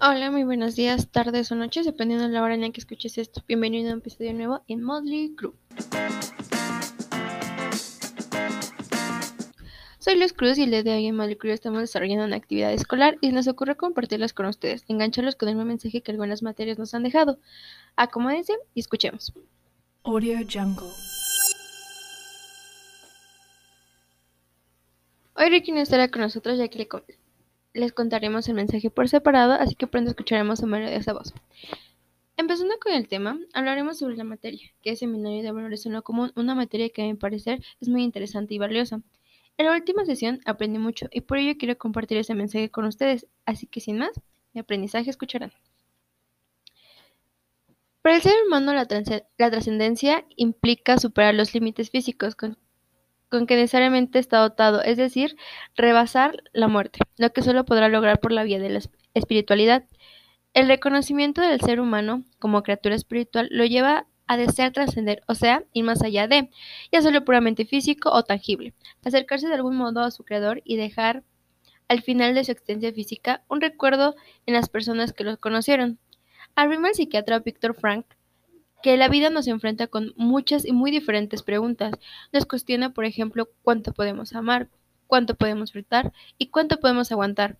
Hola, muy buenos días, tardes o noches, dependiendo de la hora en la que escuches esto. Bienvenido a un episodio nuevo en Modley Crew. Soy Luis Cruz y el día de hoy en Modley Crew estamos desarrollando una actividad escolar y nos ocurre compartirlas con ustedes, engancharlos con el mismo mensaje que algunas materias nos han dejado. Acomódense y escuchemos. Audio Jungle. Hoy Ricky no estará con nosotros ya que le les contaremos el mensaje por separado, así que pronto escucharemos su melodiosa voz. Empezando con el tema, hablaremos sobre la materia, que es Seminario de Valores en lo Común, una materia que a mi parecer es muy interesante y valiosa. En la última sesión aprendí mucho y por ello quiero compartir ese mensaje con ustedes, así que sin más, mi aprendizaje escucharán. Para el ser humano la, trascendencia implica superar los límites físicos con que necesariamente está dotado, es decir, rebasar la muerte, lo que solo podrá lograr por la vía de la es- espiritualidad. El reconocimiento del ser humano como criatura espiritual lo lleva a desear trascender, o sea, ir más allá de, ya sea puramente físico o tangible, acercarse de algún modo a su creador y dejar al final de su existencia física un recuerdo en las personas que lo conocieron. Afirma el psiquiatra Víctor Frank que la vida nos enfrenta con muchas y muy diferentes preguntas. Nos cuestiona, por ejemplo, cuánto podemos amar, cuánto podemos fritar y cuánto podemos aguantar.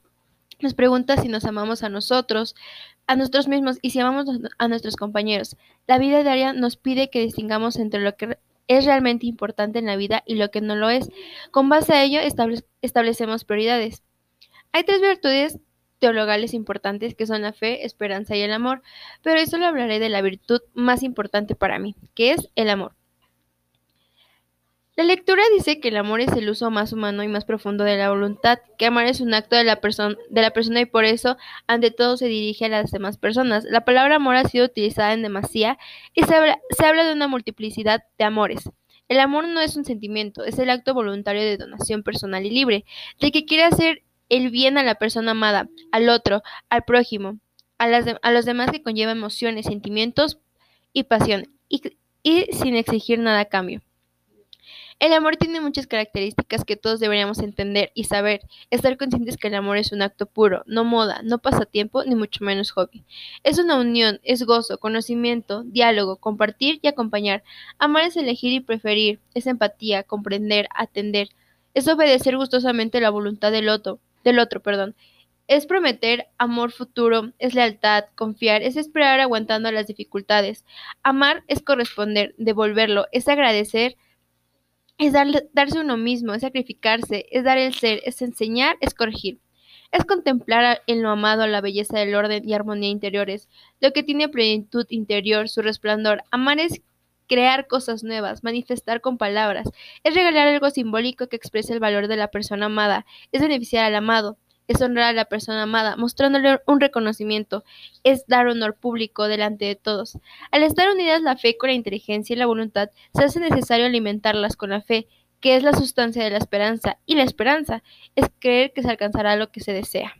Nos pregunta si nos amamos a nosotros, a nosotros mismos y si amamos a nuestros compañeros. La vida diaria nos pide que distingamos entre lo que es realmente importante en la vida y lo que no lo es. Con base a ello estable- establecemos prioridades. Hay tres virtudes teologales importantes que son la fe, esperanza y el amor, pero hoy solo hablaré de la virtud más importante para mí, que es el amor. La lectura dice que el amor es el uso más humano y más profundo de la voluntad, que amar es un acto de la, de la persona y por eso ante todo se dirige a las demás personas. La palabra amor ha sido utilizada en demasía y se habla de una multiplicidad de amores. El amor no es un sentimiento, es el acto voluntario de donación personal y libre, de que quiere hacer el bien a la persona amada, al otro, al prójimo, a, las de- a los demás que conlleva emociones, sentimientos y pasión, y, y sin exigir nada a cambio. El amor tiene muchas características que todos deberíamos entender y saber, estar conscientes que el amor es un acto puro, no moda, no pasatiempo, ni mucho menos hobby. Es una unión, es gozo, conocimiento, diálogo, compartir y acompañar. Amar es elegir y preferir, es empatía, comprender, atender, es obedecer gustosamente la voluntad del otro, del otro, perdón. Es prometer amor futuro, es lealtad, confiar, es esperar aguantando las dificultades. Amar es corresponder, devolverlo, es agradecer, es dar, darse uno mismo, es sacrificarse, es dar el ser, es enseñar, es corregir. Es contemplar en lo amado la belleza del orden y armonía interiores, lo que tiene plenitud interior, su resplandor. Amar es crear cosas nuevas, manifestar con palabras, es regalar algo simbólico que exprese el valor de la persona amada, es beneficiar al amado, es honrar a la persona amada, mostrándole un reconocimiento, es dar honor público delante de todos. Al estar unidas la fe con la inteligencia y la voluntad, se hace necesario alimentarlas con la fe, que es la sustancia de la esperanza, y la esperanza es creer que se alcanzará lo que se desea.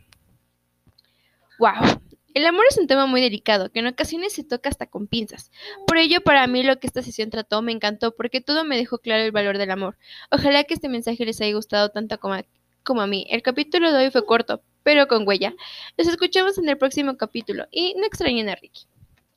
¡Wow! El amor es un tema muy delicado, que en ocasiones se toca hasta con pinzas. Por ello, para mí lo que esta sesión trató me encantó, porque todo me dejó claro el valor del amor. Ojalá que este mensaje les haya gustado tanto como a, mí. El capítulo de hoy fue corto, pero con huella. Nos escuchamos en el próximo capítulo y no extrañen a Ricky.